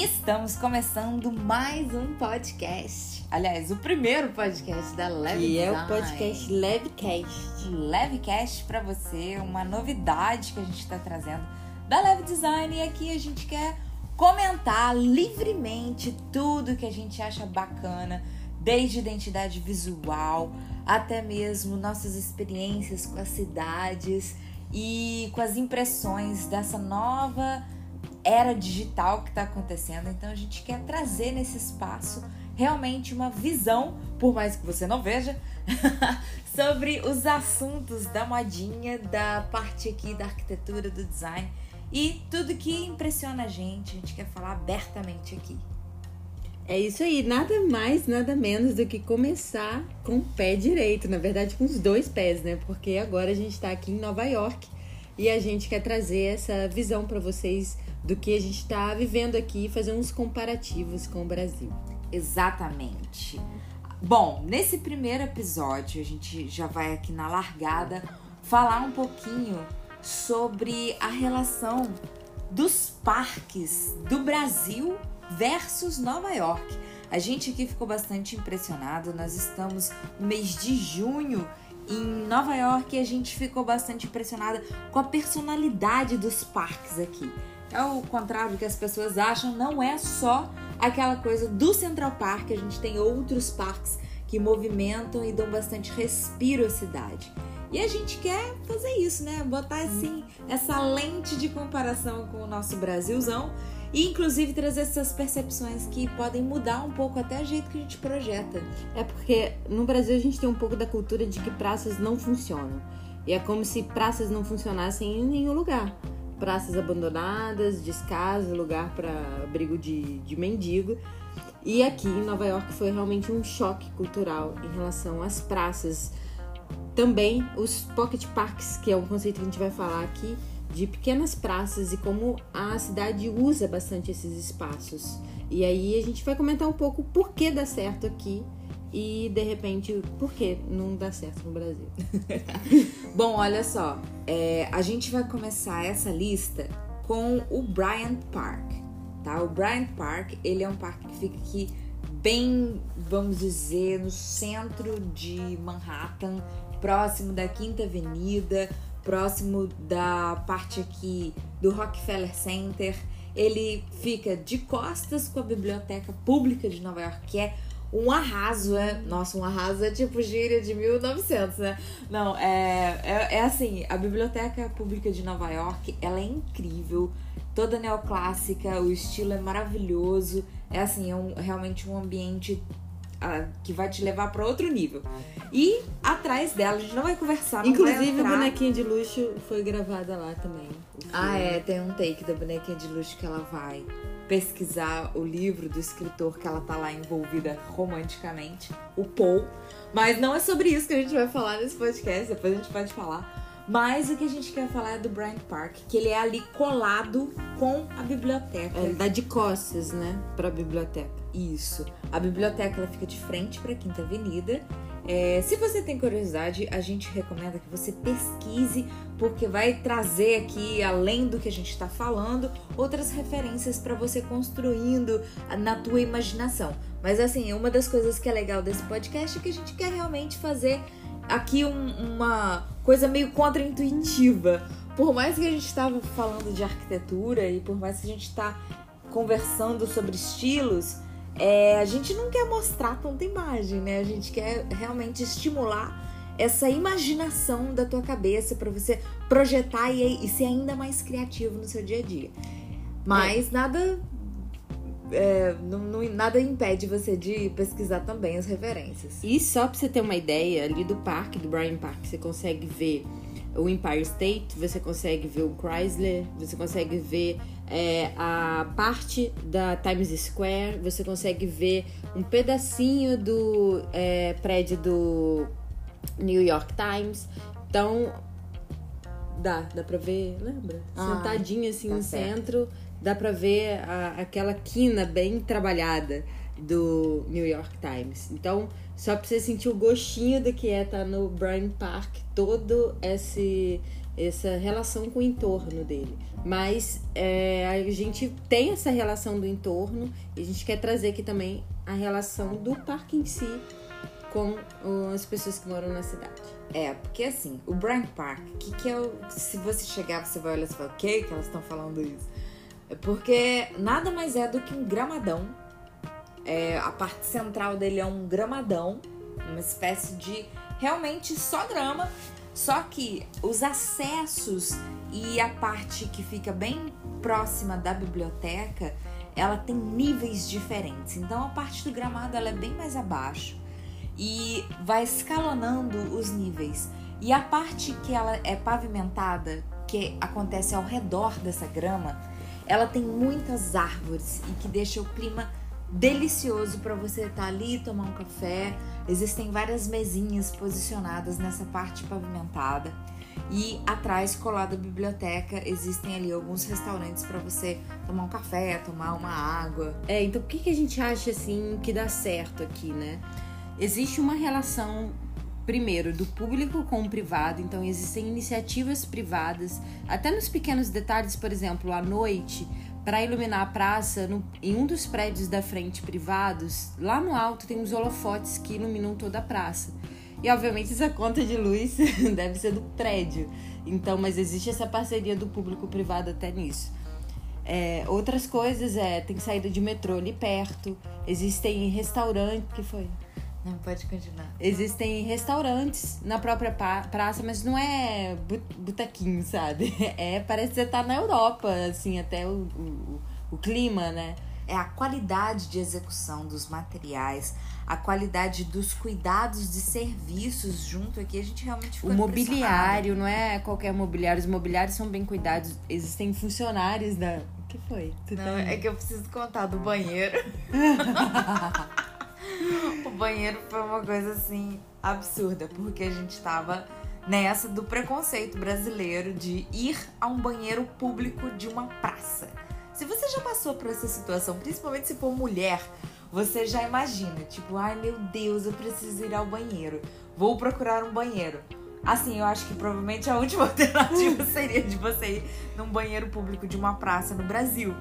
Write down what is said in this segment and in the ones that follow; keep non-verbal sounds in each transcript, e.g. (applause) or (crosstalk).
E estamos começando mais um podcast. Aliás, o primeiro podcast da Leve E é o podcast Levecast. Levecast para você, uma novidade que a gente está trazendo da Leve Design. E aqui a gente quer comentar livremente tudo que a gente acha bacana, desde identidade visual até mesmo nossas experiências com as cidades e com as impressões dessa nova era digital que está acontecendo. Então a gente quer trazer nesse espaço realmente uma visão, por mais que você não veja, (laughs) sobre os assuntos da modinha, da parte aqui da arquitetura, do design e tudo que impressiona a gente. A gente quer falar abertamente aqui. É isso aí, nada mais, nada menos do que começar com o pé direito, na verdade com os dois pés, né? Porque agora a gente está aqui em Nova York e a gente quer trazer essa visão para vocês do que a gente está vivendo aqui e fazer uns comparativos com o Brasil. Exatamente. Bom, nesse primeiro episódio, a gente já vai aqui na largada falar um pouquinho sobre a relação dos parques do Brasil versus Nova York. A gente aqui ficou bastante impressionado. Nós estamos no mês de junho em Nova York a gente ficou bastante impressionada com a personalidade dos parques aqui. É o contrário do que as pessoas acham, não é só aquela coisa do Central Park, a gente tem outros parques que movimentam e dão bastante respiro à cidade. E a gente quer fazer isso, né? Botar assim essa lente de comparação com o nosso Brasilzão e inclusive trazer essas percepções que podem mudar um pouco até o jeito que a gente projeta. É porque no Brasil a gente tem um pouco da cultura de que praças não funcionam. E é como se praças não funcionassem em nenhum lugar. Praças abandonadas, descaso, lugar para abrigo de, de mendigo. E aqui em Nova York foi realmente um choque cultural em relação às praças. Também os pocket parks, que é um conceito que a gente vai falar aqui, de pequenas praças e como a cidade usa bastante esses espaços. E aí a gente vai comentar um pouco por que dá certo aqui e de repente por que não dá certo no Brasil. (laughs) Bom, olha só, é, a gente vai começar essa lista com o Bryant Park, tá? O Bryant Park, ele é um parque que fica aqui bem, vamos dizer, no centro de Manhattan, próximo da Quinta Avenida, próximo da parte aqui do Rockefeller Center. Ele fica de costas com a Biblioteca Pública de Nova York, que é um arraso, é. Nossa, um arraso é tipo gíria de 1900, né? Não, é, é, é assim: a Biblioteca Pública de Nova York ela é incrível, toda neoclássica, o estilo é maravilhoso. É assim, é um, realmente um ambiente ah, que vai te levar para outro nível. E atrás dela, a gente não vai conversar, não vai Inclusive, a bonequinha de luxo foi gravada lá também. Ah, é, tem um take da bonequinha de luxo que ela vai pesquisar o livro do escritor que ela tá lá envolvida romanticamente, o Paul. Mas não é sobre isso que a gente vai falar nesse podcast, depois a gente pode falar. Mas o que a gente quer falar é do Bryant Park, que ele é ali colado com a biblioteca. É, Ele dá de costas, né, pra biblioteca. Isso. A biblioteca ela fica de frente para a Quinta Avenida. É, se você tem curiosidade, a gente recomenda que você pesquise, porque vai trazer aqui, além do que a gente está falando, outras referências para você construindo na tua imaginação. Mas assim, uma das coisas que é legal desse podcast é que a gente quer realmente fazer aqui um- uma coisa meio contra-intuitiva. Por mais que a gente estava falando de arquitetura e por mais que a gente está conversando sobre estilos, é, a gente não quer mostrar tanta imagem, né? A gente quer realmente estimular essa imaginação da tua cabeça para você projetar e, e ser ainda mais criativo no seu dia a dia. Mas nada é, não, não- nada impede você de pesquisar também as referências. E só pra você ter uma ideia, ali do parque, do Bryant Park, você consegue ver o Empire State, você consegue ver o Chrysler, você consegue ver é, a parte da Times Square, você consegue ver um pedacinho do é, prédio do New York Times. Então, dá, dá pra ver, lembra? Ah, Sentadinho assim tá no certo. centro, dá pra ver a- aquela quina bem trabalhada do New York Times. Então, só pra você sentir o gostinho do que é estar no Bryant Park, todo esse essa relação com o entorno dele. Mas é, a gente tem essa relação do entorno e a gente quer trazer aqui também a relação do parque em si com as pessoas que moram na cidade. É, porque assim, o Bryant Park, que, que é o. Se você chegar, você vai olhar e falar, o que que elas estão falando isso? Porque nada mais é do que um gramadão. É, a parte central dele é um gramadão, uma espécie de realmente só grama, só que os acessos e a parte que fica bem próxima da biblioteca, ela tem níveis diferentes. Então a parte do gramado ela é bem mais abaixo e vai escalonando os níveis. E a parte que ela é pavimentada, que acontece ao redor dessa grama, ela tem muitas árvores e que deixa o clima delicioso para você estar tá ali tomar um café. Existem várias mesinhas posicionadas nessa parte pavimentada. E atrás, colado à biblioteca, existem ali alguns restaurantes para você tomar um café, tomar uma água. É, então por que, que a gente acha assim que dá certo aqui, né? Existe uma relação primeiro do público com o privado, então existem iniciativas privadas, até nos pequenos detalhes, por exemplo, à noite, para iluminar a praça, no, em um dos prédios da frente privados, lá no alto tem os holofotes que iluminam toda a praça. E obviamente essa conta de luz (laughs) deve ser do prédio. Então, mas existe essa parceria do público privado até nisso. É, outras coisas é tem saída de metrô ali perto, existem restaurantes que foi. Não pode continuar. Existem restaurantes na própria praça, mas não é botequinho, sabe? (laughs) É, parece que você tá na Europa, assim, até o, o, o clima, né? É a qualidade de execução dos materiais, a qualidade dos cuidados de serviços junto aqui, a gente realmente ficou O mobiliário, não é qualquer mobiliário, os mobiliários são bem cuidados, existem funcionários da... O que foi? Tu não, tá... é que eu preciso contar do banheiro. (laughs) (laughs) o banheiro foi uma coisa assim absurda, porque a gente tava nessa do preconceito brasileiro de ir a um banheiro público de uma praça. Se você já passou por essa situação, principalmente se for mulher, você já imagina, tipo, ai meu Deus, eu preciso ir ao banheiro. Vou procurar um banheiro. Assim, eu acho que provavelmente a última (laughs) alternativa seria de você ir num banheiro público de uma praça no Brasil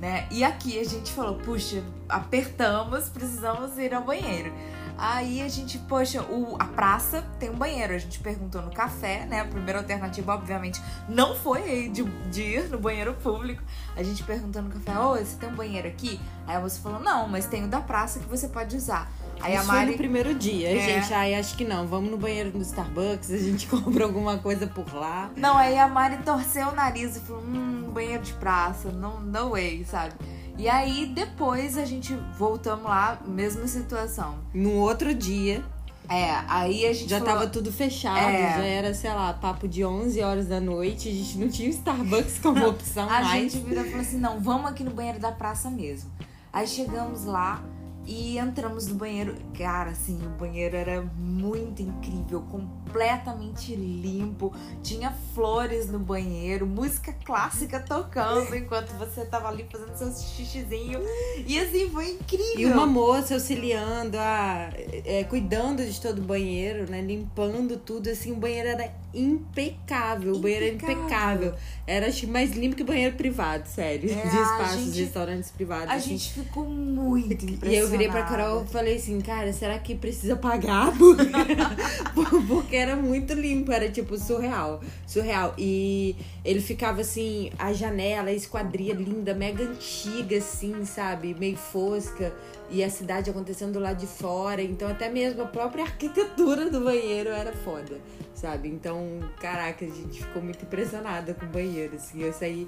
né? E aqui a gente falou, puxa, apertamos, precisamos ir ao banheiro. Aí a gente, poxa, o, a praça tem um banheiro. A gente perguntou no café, né? A primeira alternativa, obviamente, não foi de, de ir no banheiro público. A gente perguntou no café, ô, oh, você tem um banheiro aqui? Aí a moça falou, não, mas tem o da praça que você pode usar. Aí Isso a Mari... foi no primeiro dia, é. gente. Aí acho que não. Vamos no banheiro do Starbucks, a gente (laughs) compra alguma coisa por lá. Não, aí a Mari torceu o nariz e falou: hum, banheiro de praça, não, no way, sabe? E aí depois a gente voltamos lá, mesma situação. No outro dia. É, aí a gente. Já falou, tava tudo fechado, é, já era, sei lá, papo de 11 horas da noite, a gente não tinha Starbucks como opção a mais. A gente virou e falou assim: não, vamos aqui no banheiro da praça mesmo. Aí chegamos lá. E entramos no banheiro. Cara, assim, o banheiro era muito incrível, completamente limpo. Tinha flores no banheiro, música clássica tocando enquanto você tava ali fazendo seu xixizinho. E assim, foi incrível. E uma moça auxiliando, a, é, cuidando de todo o banheiro, né? Limpando tudo. Assim, o banheiro era impecável. O banheiro era impecável. Era acho, mais limpo que banheiro privado, sério. É, de espaços, gente, restaurantes privados. A assim. gente ficou muito impressionada. E eu virei pra Carol e falei assim, cara, será que precisa pagar? (laughs) Porque era muito limpo, era tipo surreal. Surreal. E ele ficava assim, a janela, a esquadria linda, mega antiga, assim, sabe? Meio fosca. E a cidade acontecendo do lado de fora. Então, até mesmo a própria (laughs) arquitetura do banheiro era foda, sabe? Então, caraca, a gente ficou muito impressionada com o banheiro, assim. Eu saí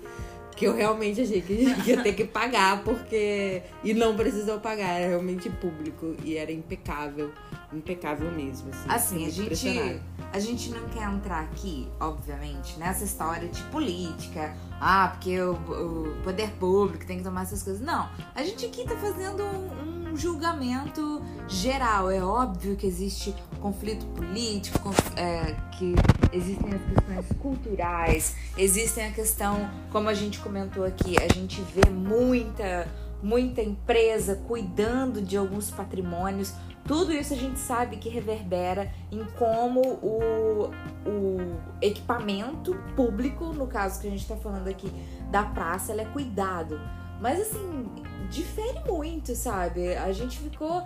que eu realmente achei que ia ter que pagar, porque. E não precisou pagar, era realmente público e era impecável. Impecável mesmo. Assim, assim a, gente, a gente não quer entrar aqui, obviamente, nessa história de política. Ah, porque o, o poder público tem que tomar essas coisas. Não. A gente aqui tá fazendo um, um julgamento geral. É óbvio que existe conflito político, é, que existem as questões culturais, existem a questão, como a gente comentou aqui, a gente vê muita muita empresa cuidando de alguns patrimônios Tudo isso a gente sabe que reverbera em como o, o equipamento público, no caso que a gente está falando aqui da praça, é cuidado. Mas assim, difere muito, sabe? A gente ficou.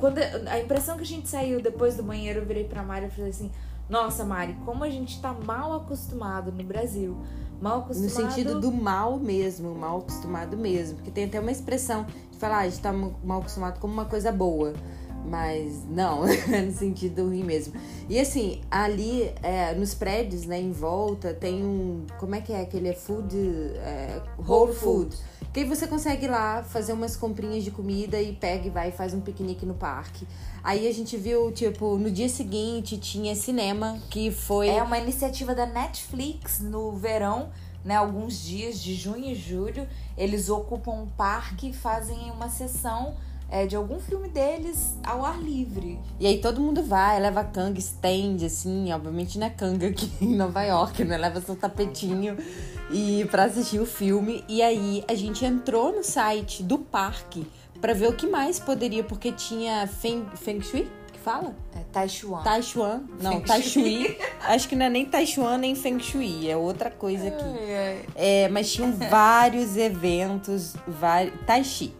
Quando a impressão que a gente saiu depois do banheiro, eu virei pra Mari e falei assim: Nossa, Mari, como a gente tá mal acostumado no Brasil. Mal acostumado. No sentido do mal mesmo, mal acostumado mesmo. Porque tem até uma expressão de falar, ah, a gente tá mal acostumado como uma coisa boa. Mas não, (laughs) no sentido ruim mesmo. E assim, ali é, nos prédios, né, em volta, tem um. Como é que é? Aquele é food. É, whole food. Que aí você consegue ir lá fazer umas comprinhas de comida e pega e vai e faz um piquenique no parque. Aí a gente viu, tipo, no dia seguinte tinha cinema, que foi. É uma iniciativa da Netflix no verão, né? Alguns dias de junho e julho. Eles ocupam um parque e fazem uma sessão é, de algum filme deles ao ar livre. E aí todo mundo vai, leva canga, stand, assim, obviamente não é canga aqui (laughs) em Nova York, né? Leva seu tapetinho e para assistir o filme. E aí a gente entrou no site do parque para ver o que mais poderia, porque tinha Feng, Feng Shui, que fala? É Taichuan. Taichuan. Não, Tai Shui. (laughs) Acho que não é nem Taichuan nem Feng Shui, é outra coisa aqui. É, mas tinham vários eventos, vários... Tai Chi.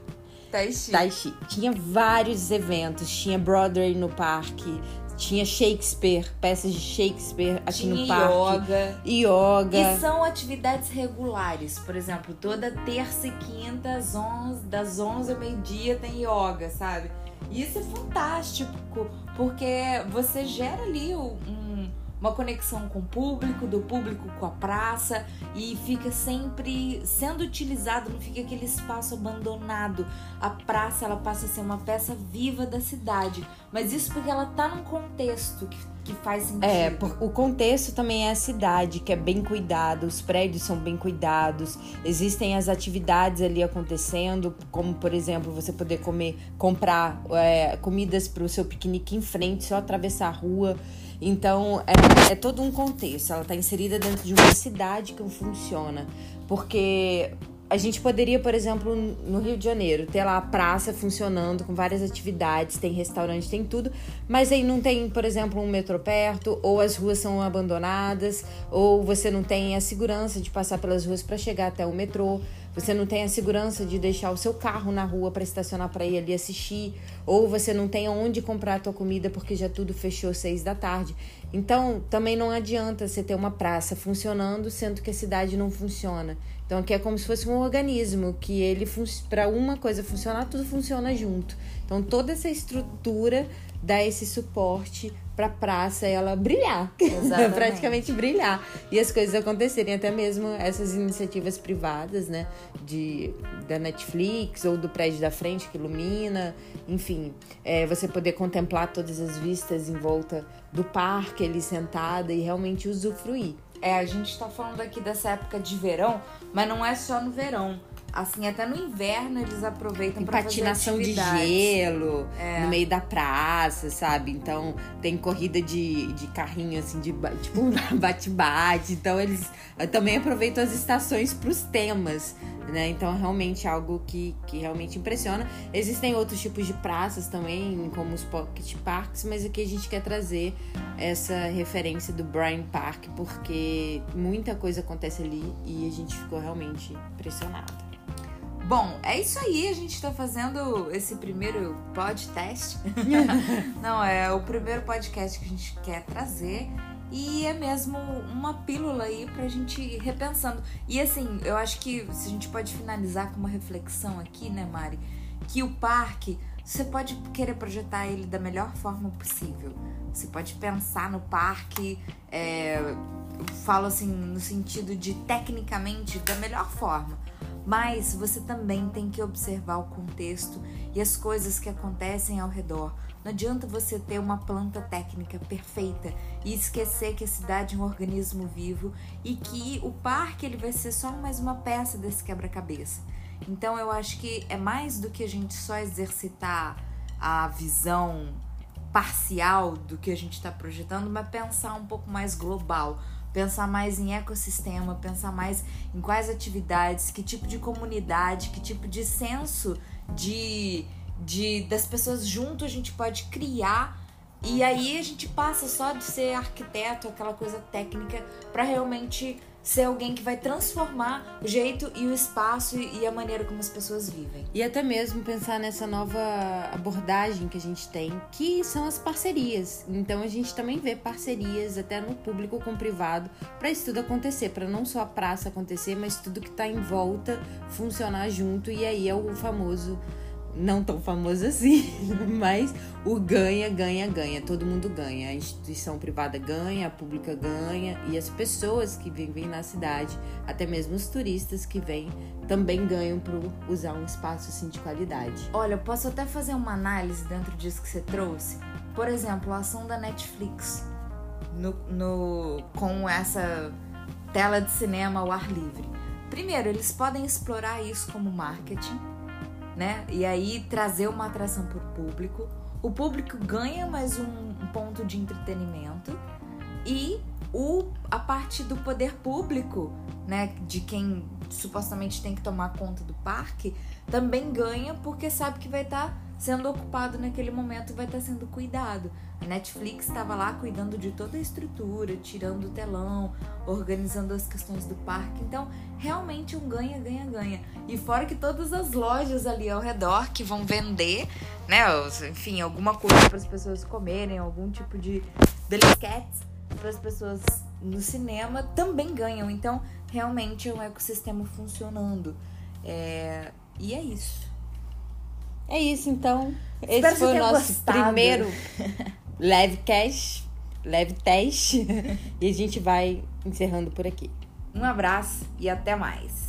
Tai Chi. Tai Chi. Tinha vários eventos, tinha Broadway no parque, tinha Shakespeare, peças de Shakespeare aqui Tinha no parque. yoga. Yoga. E são atividades regulares. Por exemplo, toda terça e quinta, às 11, das 11 ao meio-dia, tem yoga, sabe? E isso é fantástico, porque você gera ali um uma conexão com o público, do público com a praça e fica sempre sendo utilizado, não fica aquele espaço abandonado. A praça ela passa a ser uma peça viva da cidade, mas isso porque ela tá num contexto que, que faz sentido. É, o contexto também é a cidade, que é bem cuidado, os prédios são bem cuidados, existem as atividades ali acontecendo, como por exemplo, você poder comer, comprar é, comidas para o seu piquenique em frente, só atravessar a rua. Então, é, é todo um contexto. Ela está inserida dentro de uma cidade que funciona. Porque a gente poderia, por exemplo, no Rio de Janeiro, ter lá a praça funcionando com várias atividades, tem restaurante, tem tudo, mas aí não tem, por exemplo, um metrô perto, ou as ruas são abandonadas, ou você não tem a segurança de passar pelas ruas para chegar até o metrô. Você não tem a segurança de deixar o seu carro na rua para estacionar para ir ali assistir, ou você não tem onde comprar a tua comida porque já tudo fechou seis da tarde. Então, também não adianta você ter uma praça funcionando sendo que a cidade não funciona. Então, aqui é como se fosse um organismo que ele para uma coisa funcionar, tudo funciona junto. Então, toda essa estrutura dá esse suporte para a praça ela brilhar, (laughs) praticamente brilhar. E as coisas acontecerem, até mesmo essas iniciativas privadas, né, de da Netflix ou do prédio da frente que ilumina, enfim, é, você poder contemplar todas as vistas em volta do parque ali sentada e realmente usufruir. É, a gente está falando aqui dessa época de verão, mas não é só no verão. Assim, até no inverno eles aproveitam para fazer patinação de gelo é. no meio da praça, sabe? Então tem corrida de, de carrinho assim de (laughs) tipo bate-bate. Então eles também aproveitam as estações para os temas, né? Então é realmente algo que, que realmente impressiona. Existem outros tipos de praças também, como os pocket parks, mas aqui a gente quer trazer essa referência do Bryan Park porque muita coisa acontece ali e a gente ficou realmente impressionada. Bom, é isso aí. A gente tá fazendo esse primeiro podcast. (laughs) Não, é o primeiro podcast que a gente quer trazer. E é mesmo uma pílula aí pra gente ir repensando. E assim, eu acho que se a gente pode finalizar com uma reflexão aqui, né, Mari? Que o parque, você pode querer projetar ele da melhor forma possível. Você pode pensar no parque, é, falo assim, no sentido de tecnicamente da melhor forma mas você também tem que observar o contexto e as coisas que acontecem ao redor. Não adianta você ter uma planta técnica perfeita e esquecer que a cidade é um organismo vivo e que o parque ele vai ser só mais uma peça desse quebra-cabeça. Então eu acho que é mais do que a gente só exercitar a visão parcial do que a gente está projetando, mas pensar um pouco mais global pensar mais em ecossistema, pensar mais em quais atividades, que tipo de comunidade, que tipo de senso de de das pessoas junto a gente pode criar. E aí a gente passa só de ser arquiteto, aquela coisa técnica, para realmente ser alguém que vai transformar o jeito e o espaço e a maneira como as pessoas vivem. E até mesmo pensar nessa nova abordagem que a gente tem, que são as parcerias. Então a gente também vê parcerias até no público com o privado para isso tudo acontecer, para não só a praça acontecer, mas tudo que está em volta funcionar junto e aí é o famoso não tão famoso assim, (laughs) mas o ganha, ganha, ganha. Todo mundo ganha. A instituição privada ganha, a pública ganha e as pessoas que vivem na cidade, até mesmo os turistas que vêm, também ganham por usar um espaço assim de qualidade. Olha, eu posso até fazer uma análise dentro disso que você trouxe. Por exemplo, a ação da Netflix no, no com essa tela de cinema ao ar livre. Primeiro, eles podem explorar isso como marketing né? E aí trazer uma atração para o público. O público ganha mais um, ponto de entretenimento e o, a parte do poder público, né, de quem supostamente tem que tomar conta do parque, também ganha porque sabe que vai estar tá sendo ocupado naquele momento, vai estar tá sendo cuidado. A Netflix estava lá cuidando de toda a estrutura, tirando o telão, organizando as questões do parque. Então, realmente um ganha, ganha, ganha. E fora que todas as lojas ali ao redor que vão vender, né, enfim, alguma coisa para as pessoas comerem, algum tipo de delicates para as pessoas no cinema também ganham. Então, realmente é um ecossistema funcionando. É... E é isso. É isso, então. Espero Esse foi o nosso gostado. primeiro (laughs) leve cash, leve teste. (laughs) e a gente vai encerrando por aqui. Um abraço e até mais.